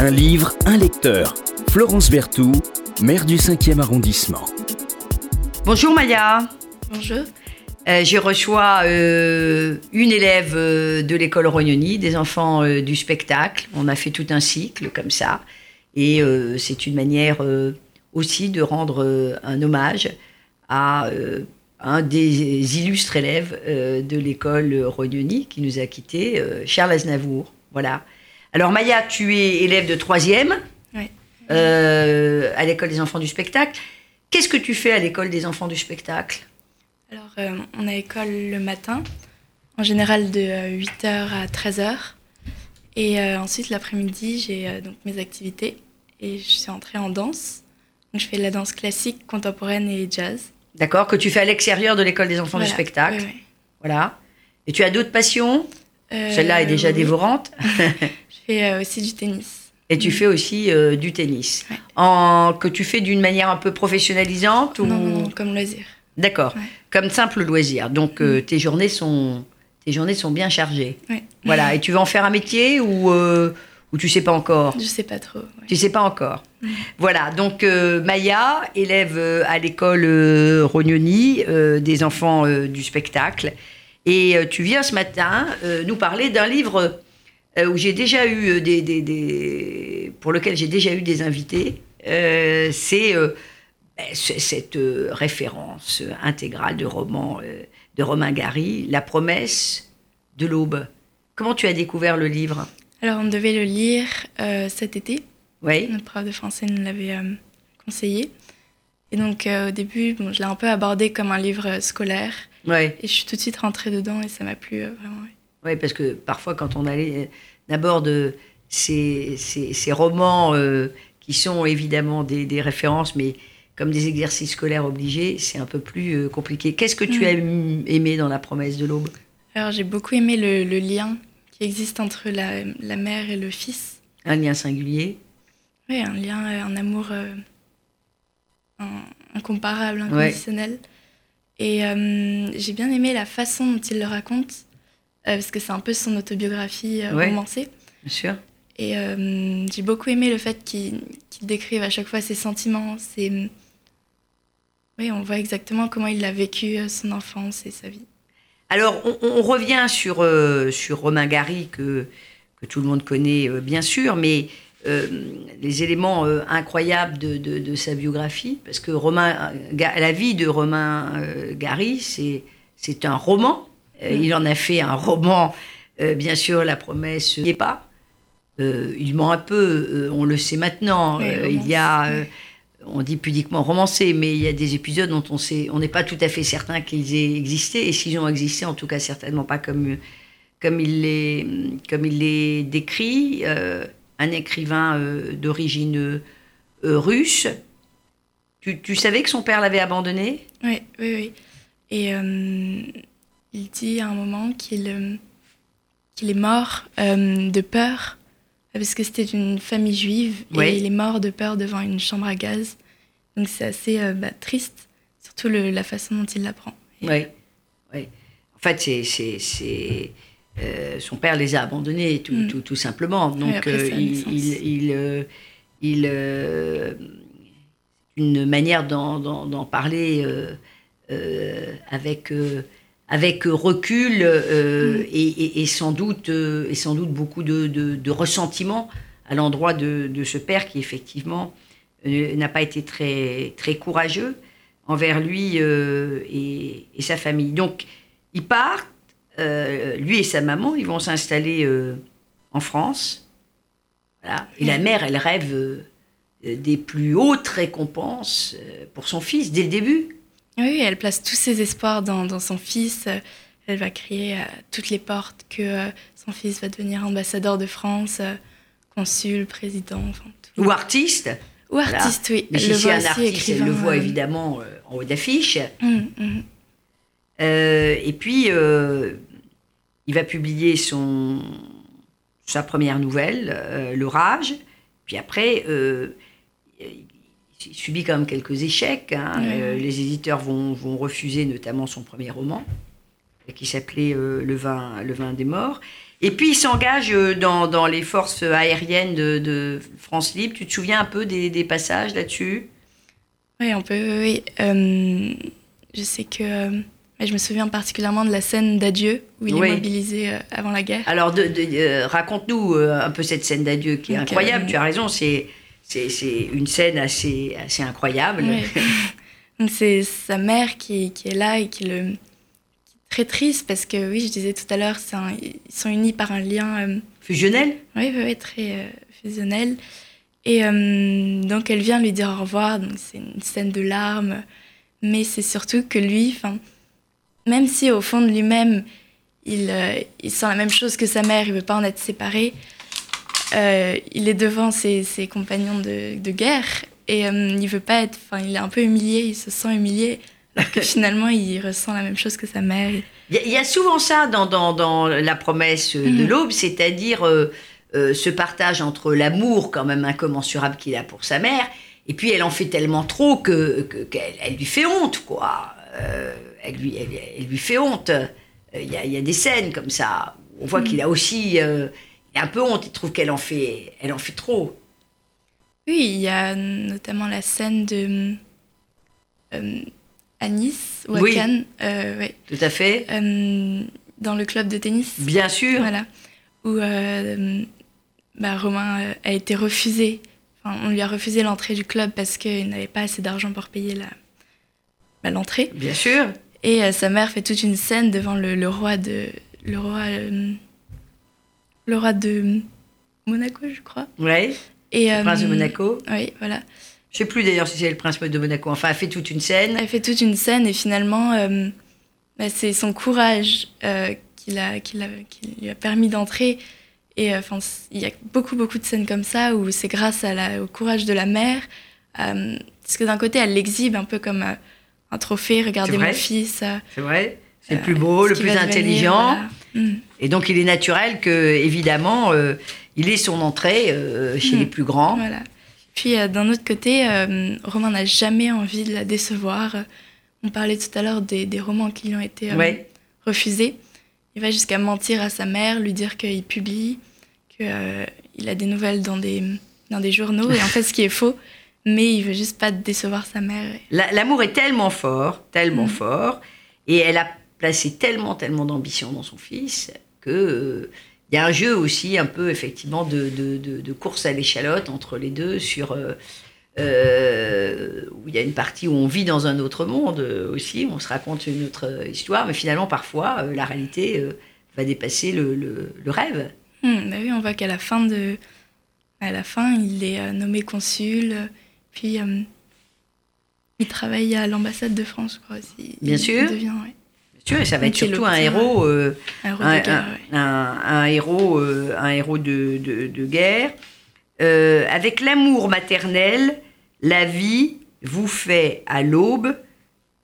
Un livre, un lecteur. Florence Berthoud, maire du 5e arrondissement. Bonjour Maya. Bonjour. Euh, je reçois euh, une élève euh, de l'école Rognoni, des enfants euh, du spectacle. On a fait tout un cycle comme ça. Et euh, c'est une manière euh, aussi de rendre euh, un hommage à euh, un des illustres élèves euh, de l'école Rognoni qui nous a quittés, euh, Charles Aznavour. Voilà. Alors Maya, tu es élève de troisième Oui. euh, à l'école des enfants du spectacle. Qu'est-ce que tu fais à l'école des enfants du spectacle? Alors, euh, on a école le matin, en général de 8h à 13h. Et euh, ensuite, l'après-midi, j'ai euh, donc mes activités. Et je suis entrée en danse. Donc, je fais de la danse classique, contemporaine et jazz. D'accord Que tu fais à l'extérieur de l'école des enfants Voilà. du spectacle. Voilà. Et tu as d'autres passions? Euh, Celle-là est déjà dévorante. Fais euh, aussi du tennis. Et tu fais aussi euh, du tennis. Ouais. En, que tu fais d'une manière un peu professionnalisante ou... Non, non, non, comme loisir. D'accord. Ouais. Comme simple loisir. Donc euh, tes, journées sont, tes journées sont bien chargées. Ouais. Voilà. Et tu veux en faire un métier ou, euh, ou tu sais pas encore? Je sais pas trop. Tu sais pas encore. Voilà, donc Maya, élève à l'école Rognoni, des enfants du spectacle. Et tu viens ce matin nous parler d'un livre où j'ai déjà eu euh, des, des- des- pour lequel j'ai déjà eu des invités. Euh, C'est euh, ben, cette euh, référence euh, intégrale de roman euh, de Romain Gary, La promesse de l'aube. Comment tu as découvert le livre? Alors, on devait le lire euh, cet été. Oui. Notre prof de français nous l'avait euh, conseillé. Et donc, euh, au début, bon, je l'ai un peu abordé comme un livre euh, scolaire. Ouais. Et je suis tout de suite rentrée dedans et ça m'a plu euh, vraiment. oui. Oui, parce que parfois, quand on allait aborde ces, ces, ces romans euh, qui sont évidemment des, des références, mais comme des exercices scolaires obligés, c'est un peu plus euh, compliqué. Qu'est-ce que tu Mm. as aim- aimé dans La promesse de l'aube? Alors, j'ai beaucoup aimé le, le lien qui existe entre la, la mère et le fils. Un lien singulier Oui, un lien, euh, un amour euh, incomparable, Ouais. inconditionnel. Et euh, j'ai bien aimé la façon dont il le raconte, euh, parce que c'est un peu son autobiographie euh, Ouais. romancée. Bien sûr. Et euh, j'ai beaucoup aimé le fait qu'il qu'il décrive à chaque fois ses sentiments, ses... Oui, on voit exactement comment il a vécu euh, son enfance et sa vie. Alors, on, on revient sur, euh, sur Romain Gary, que, que tout le monde connaît euh, bien sûr, mais euh, les éléments euh, incroyables de, de- de sa biographie, parce que Romain, la vie de Romain euh, Gary, c'est un roman. Euh. Il en a fait un roman, euh, bien sûr, La promesse n'y est pas. Euh, il ment un peu, on le sait maintenant. Il y a, on dit pudiquement romancé, mais il y a des épisodes dont on sait, on n'est pas tout à fait certain qu'ils aient existé, et s'ils ont existé, en tout cas certainement pas comme comme il les comme il les décrit. Un écrivain d'origine russe. Tu, tu savais que son père l'avait abandonné? Oui, oui, oui. Et il dit à un moment qu'il euh, qu'il est mort euh, de peur, parce que c'était une famille juive, et il est mort de peur devant une chambre à gaz. Donc c'est assez euh, bah, triste, surtout le- la façon dont il l'apprend. Oui. oui. En fait, c'est, euh, son père les a abandonnés, tout, Mm. tout, tout simplement. Donc, après il, il, il, il, une manière d'en, parler avec, avec recul euh, Mm. et, et- et sans doute, euh, et sans doute beaucoup de, de, de ressentiment à l'endroit de, de ce père qui, effectivement, euh, n'a pas été très, très courageux envers lui euh, et, et sa famille. Donc, ils partent, euh, lui et sa maman, ils vont s'installer euh, en France. Voilà. Et la mère, elle rêve euh, des plus hautes récompenses euh, pour son fils dès le début. Oui, elle place tous ses espoirs dans, dans son fils. Elle va crier à toutes les portes que euh, son fils va devenir ambassadeur de France, euh, consul, président, enfin tout. Ou artiste, Ou artiste, oui. Elle le voit un artiste, elle le voit euh, évidemment en haut d'affiche. hum, hum. Euh, et puis, euh, il va publier son, sa première nouvelle, euh, L'orage. Puis après, subit quand même quelques échecs. hein. Euh, les éditeurs vont, vont refuser notamment son premier roman, qui s'appelait euh, le, vin, le vin des morts. Et puis il s'engage dans, dans, les forces aériennes de, de, France Libre. Tu te souviens un peu des, des passages là-dessus? Oui, on peut. Oui. Euh, je sais que. je me souviens particulièrement de la scène d'adieu où il est mobilisé avant la guerre. Alors, de, raconte-nous un peu cette scène d'adieu qui est incroyable. tu as raison, c'est c'est une scène assez, assez incroyable. c'est sa mère qui, qui, est là et qui le très triste parce que oui, je disais tout à l'heure, ils sont unis par un lien euh, fusionnel? Oui, oui, très euh, fusionnel. Et euh, donc elle vient lui dire au revoir. Donc c'est une scène de larmes, mais c'est surtout que lui, enfin, même si au fond de lui-même, il, il sent la même chose que sa mère, il veut pas en être séparé. Il est devant ses, ses compagnons de, de, guerre et il veut pas être. Enfin, il est un peu humilié. Il se sent humilié que finalement, il ressent la même chose que sa mère. Il y, a souvent ça dans, dans, dans la promesse de mhm. l'aube, c'est-à-dire euh, euh, ce partage entre l'amour quand même incommensurable qu'il a pour sa mère, et puis elle en fait tellement trop que qu'elle elle lui fait honte, quoi. Euh, elle, lui, elle, lui fait honte. Il y, y, a, des scènes comme ça. On voit mhm. qu'il a aussi un peu honte. Il trouve qu'elle en fait, elle en fait trop. Oui, il y a notamment la scène de à Nice ou à Cannes. Euh, Tout à fait. Euh, dans le club de tennis. Bien sûr. Voilà. Où euh, bah, Romain a été refusé. Enfin, on lui a refusé l'entrée du club parce qu'il n'avait pas assez d'argent pour payer la, bah, l'entrée. Bien sûr. Et sa mère fait toute une scène devant le, roi de le roi le roi de Monaco, je crois. Oui. Et le prince de Monaco. Oui, voilà. Je sais plus d'ailleurs si c'est le prince de Monaco. Enfin, elle fait toute une scène. Elle fait toute une scène et finalement, euh, bah, c'est son courage euh, qui, a, qui, lui a permis d'entrer. Et euh, enfin, il y a beaucoup, beaucoup de scènes comme ça où c'est grâce à la, au courage de la mère. parce que d'un côté, elle l'exhibe un peu comme un trophée. Regardez mon fils. C'est vrai. C'est le plus beau, le plus intelligent. Mm. Et donc, il est naturel que, évidemment, il ait son entrée chez mm. les plus grands. Voilà. Puis euh, d'un autre côté, euh, Romain n'a jamais envie de la décevoir. On parlait tout à l'heure des, romans qui lui ont été euh, refusés. Il va jusqu'à mentir à sa mère, lui dire qu'il publie, qu'il a des nouvelles dans des, dans des journaux, et en fait ce qui est faux, mais il veut juste pas décevoir sa mère. L'amour est tellement fort, tellement mm. fort, et elle a placé tellement, tellement d'ambition dans son fils que il y a un jeu aussi un peu effectivement de, de, de, course à l'échalote entre les deux sur euh, euh, où il y a une partie où on vit dans un autre monde aussi, on se raconte une autre histoire, mais finalement parfois euh, la réalité va dépasser le, le, rêve. Hmm, bah oui, on voit qu'à la fin de à la fin il est nommé consul, puis il travaille à l'ambassade de France, je crois aussi. Bien sûr. Devient, ça va être surtout un héros, euh, un, héros, euh, un héros de, de, guerre. Euh, avec l'amour maternel, la vie vous fait à l'aube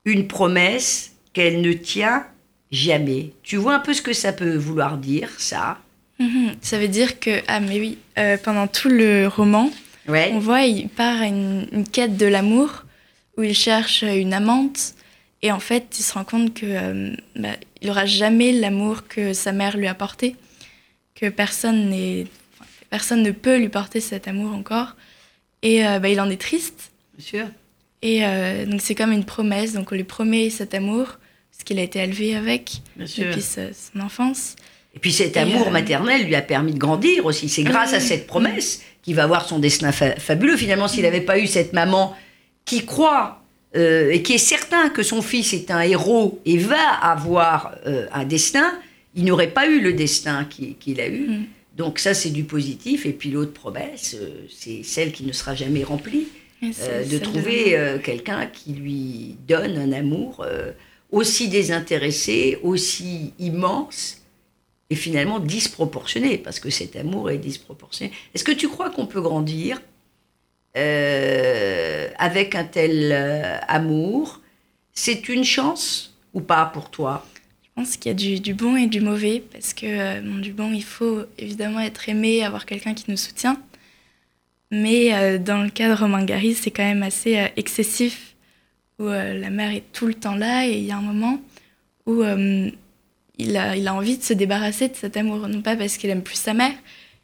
une promesse qu'elle ne tient jamais. Tu vois un peu ce que ça peut vouloir dire, ça? Mhm. Ça veut dire que, ah mais oui, pendant tout le roman, on voit, il part à une, une quête de l'amour, où il cherche une amante, et en fait, il se rend compte que euh, bah, il n'aura jamais l'amour que sa mère lui a porté, que personne n'est, personne ne peut lui porter cet amour encore. Et euh, bah, il en est triste. Bien sûr. Et euh, donc c'est comme une promesse. Donc on lui promet cet amour parce qu'il a été élevé avec depuis son enfance. Et puis cet amour maternel lui a permis de grandir aussi. C'est grâce à cette promesse qu'il va avoir son destin fabuleux. Finalement, s'il n'avait pas eu cette maman qui croit euh, et qui est certain que son fils est un héros et va avoir euh, un destin, il n'aurait pas eu le destin qu'il a eu. Mm. Donc ça, c'est du positif. Et puis l'autre promesse, euh, c'est celle qui ne sera jamais remplie, de trouver quelqu'un qui lui donne un amour aussi désintéressé, aussi immense et finalement disproportionné, parce que cet amour est disproportionné. Est-ce que tu crois qu'on peut grandir euh, avec un tel euh, amour, c'est une chance ou pas pour toi? Je pense qu'il y a du, bon et du mauvais, parce que euh, du bon, il faut évidemment être aimé, avoir quelqu'un qui nous soutient. Mais dans le cas de Romain Gary, c'est quand même assez excessif, où la mère est tout le temps là, et il y a un moment où il a, il a envie de se débarrasser de cet amour, non pas parce qu'il aime plus sa mère,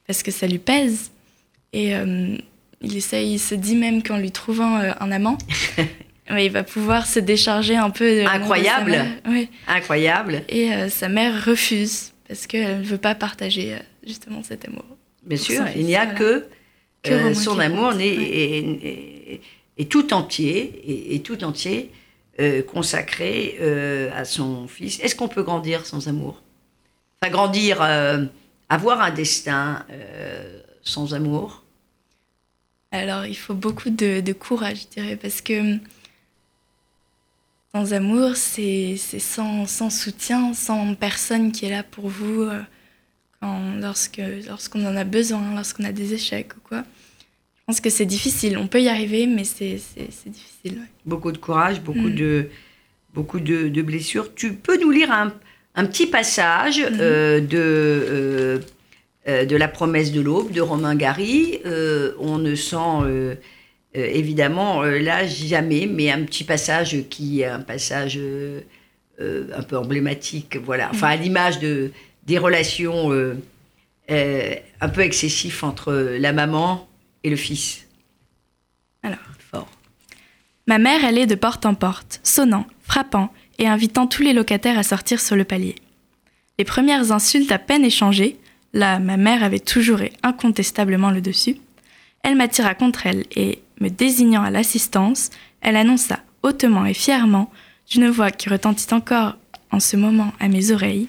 parce que ça lui pèse. Et il essaye, il se dit même qu'en lui trouvant euh, un amant, il va pouvoir se décharger un peu. De Incroyable. Oui. Incroyable. Et euh, sa mère refuse parce qu'elle ne veut pas partager justement cet amour. Bien sûr, il n'y a voilà. que, que euh, son amour est, est, est, est, tout entier, et tout entier euh, consacré euh, à son fils. Est-ce qu'on peut grandir sans amour? Enfin, grandir, avoir un destin sans amour? Alors, il faut beaucoup de, de, courage, je dirais, parce que sans amour, c'est sans, sans, soutien, sans personne qui est là pour vous quand, lorsque lorsqu'on en a besoin, lorsqu'on a des échecs ou quoi. Je pense que c'est difficile. On peut y arriver, mais c'est difficile. Ouais. Beaucoup de courage, beaucoup mm. de beaucoup de, de, blessures. Tu peux nous lire un, un petit passage -hmm. euh, de euh, euh, de la promesse de l'aube de Romain Gary. Euh, on ne sent euh, évidemment là jamais, mais un petit passage qui est un passage un peu emblématique. Voilà. Enfin, à l'image de des relations un peu excessives entre la maman et le fils. Alors, fort. Ma mère allait de porte en porte, sonnant, frappant et invitant tous les locataires à sortir sur le palier. Les premières insultes à peine échangées, là ma mère avait toujours et incontestablement le dessus, elle m'attira contre elle et, me désignant à l'assistance, elle annonça hautement et fièrement, d'une voix qui retentit encore en ce moment à mes oreilles,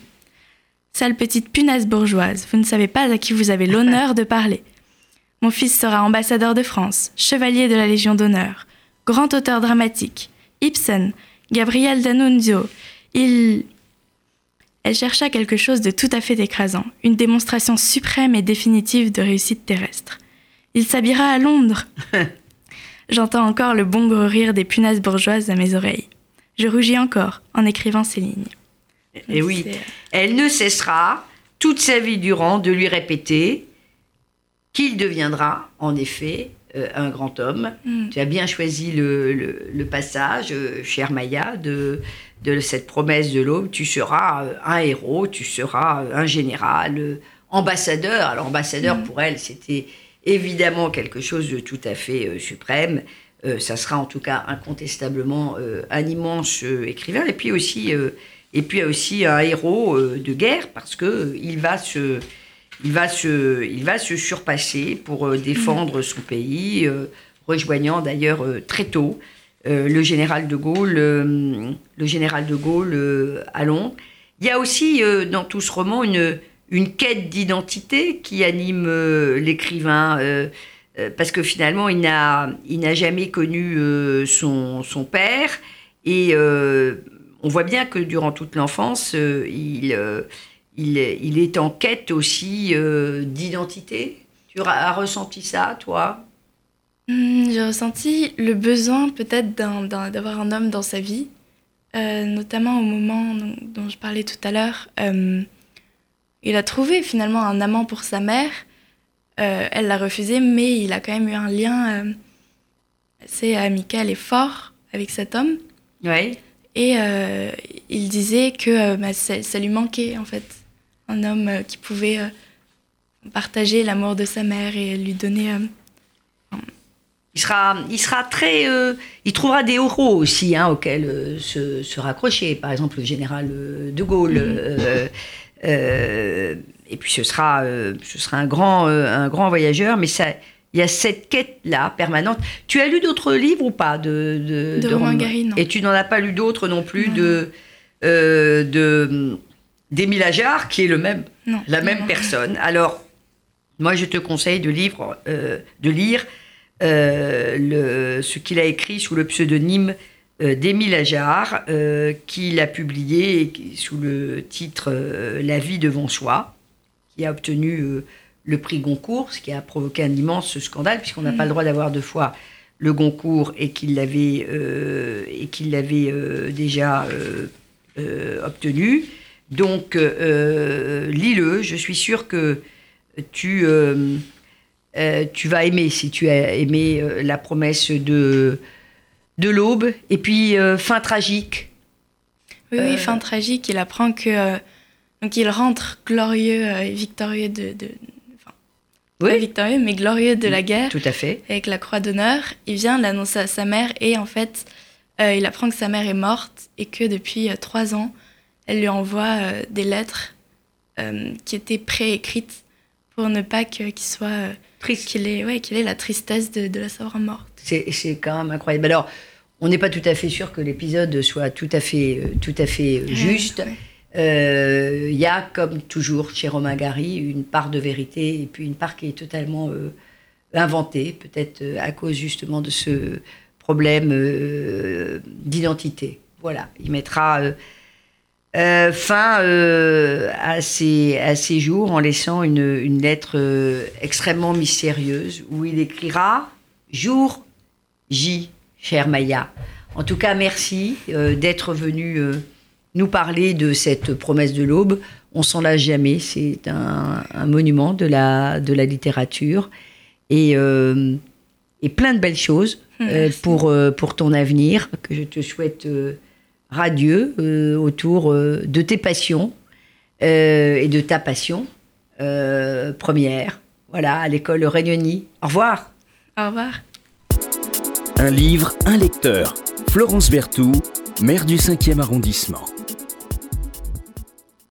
Sale petite punaise bourgeoise, vous ne savez pas à qui vous avez l'honneur de parler. Mon fils sera ambassadeur de France, chevalier de la Légion d'honneur, grand auteur dramatique, Ibsen, Gabriel D'Annunzio. Il. Elle chercha quelque chose de tout à fait écrasant, une démonstration suprême et définitive de réussite terrestre. Il s'habillera à Londres. J'entends encore le bon gros rire des punaises bourgeoises à mes oreilles. Je rougis encore en écrivant ces lignes. Et oui, elle ne cessera toute sa vie durant de lui répéter qu'il deviendra, en effet, euh, un grand homme. Mm. Tu as bien choisi le, le, le passage, euh, chère Maya, de, de cette promesse de l'aube. Tu seras euh, un héros, tu seras un général, euh, ambassadeur. Alors, ambassadeur, mm. pour elle, c'était évidemment quelque chose de tout à fait euh, suprême. ça sera en tout cas incontestablement un immense écrivain. Et puis aussi et puis aussi un héros euh, de guerre parce que euh, il va se, il va se, il va se surpasser pour euh, défendre son pays, rejoignant d'ailleurs très tôt le général de Gaulle, le général de Gaulle à Londres. Il y a aussi dans tout ce roman une, une quête d'identité qui anime l'écrivain. parce que finalement, il n'a, il n'a jamais connu son, son père et on voit bien que durant toute l'enfance, euh, il, euh, il, il, est en quête aussi euh, d'identité. Tu as ressenti ça, toi? Mmh, J'ai ressenti le besoin peut-être d'avoir un, homme dans sa vie, euh, notamment au moment dont, dont, je parlais tout à l'heure. Euh, il a trouvé finalement un amant pour sa mère. Elle l'a refusé, mais il a quand même eu un lien assez amical et fort avec cet homme. Oui. Et euh, il disait que euh, bah, ça, ça, lui manquait, en fait, un homme euh, qui pouvait partager l'amour de sa mère et lui donner. il sera, il sera très. il trouvera des héros aussi hein, auxquels se, se, raccrocher. Par exemple, le général de Gaulle. Mm et puis ce sera, ce sera un, grand, un grand voyageur, mais ça il y a cette quête-là permanente. Tu as lu d'autres livres ou pas de De, de, de Romain Gary, non. Et tu n'en as pas lu d'autres non plus non. de euh, de d'Émile Ajar, qui est le même, non, la même personne. Alors, moi, je te conseille de, livre, euh, de lire euh, le, ce qu'il a écrit sous le pseudonyme euh, d'Émile Ajar, euh, qu'il a publié sous le titre La vie devant soi, qui a obtenu le prix Goncourt, ce qui a provoqué un immense scandale, puisqu'on n'a mmh. pas le droit d'avoir deux fois le Goncourt et qu'il l'avait déjà obtenu. Donc, euh, lis-le, je suis sûre que tu, tu vas aimer, si tu as aimé La promesse de, de l'aube. Et puis, fin tragique. Oui, oui, fin tragique, il apprend que Donc il rentre glorieux et victorieux de, de enfin, Oui. pas victorieux mais glorieux de la guerre Tout à fait. avec la croix d'honneur. Il vient l'annoncer à sa mère et en fait, euh, il apprend que sa mère est morte et que depuis euh, trois ans, elle lui envoie euh, des lettres euh, qui étaient préécrites pour ne pas qu'il soit euh, Triste. qu'il ait, ouais, qu'il ait la tristesse de, de la savoir morte. C'est quand même incroyable. Alors, on n'est pas tout à fait sûr que l'épisode soit tout à fait, tout à fait juste. Ouais. Il y a, comme toujours chez Romain Gary, une part de vérité et puis une part qui est totalement inventée, peut-être à cause justement de ce problème d'identité. Voilà, il mettra euh, fin euh, à, ces, à jours en laissant une, une lettre euh, extrêmement mystérieuse où il écrira Jour J, chère Maya. En tout cas, merci euh, d'être venu euh, nous parler de cette promesse de l'aube. On s'en lasse jamais. C'est un, un monument de la, de la littérature et, euh, et plein de belles choses euh, Merci. pour, euh, pour ton avenir que je te souhaite euh, radieux euh, autour euh, de tes passions euh, et de ta passion euh, première. Voilà, à l'école Réunioni. Au revoir. Au revoir. Un livre, un lecteur. Florence Berthoud, maire du 5e arrondissement.